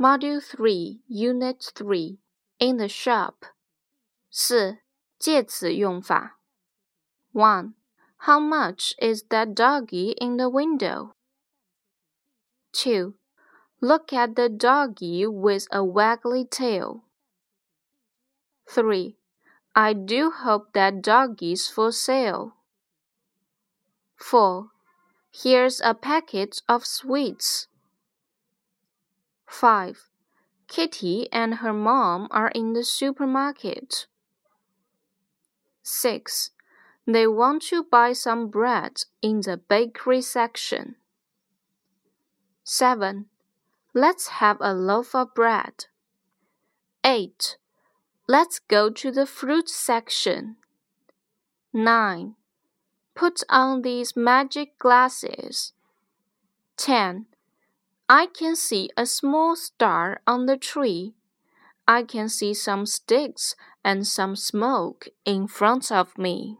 Module 3, Unit 3, In the Shop. 四、介词用法。One, How much is that doggy in the window? Two, Look at the doggy with a waggly tail. Three, I do hope that doggy's for sale. Four, Here's a packet of sweets. 5. Kitty and her mom are in the supermarket. 6. They want to buy some bread in the bakery section. 7. Let's have a loaf of bread. 8. Let's go to the fruit section. 9. Put on these magic glasses. 10. I can see a small star on the tree. I can see some sticks and some smoke in front of me.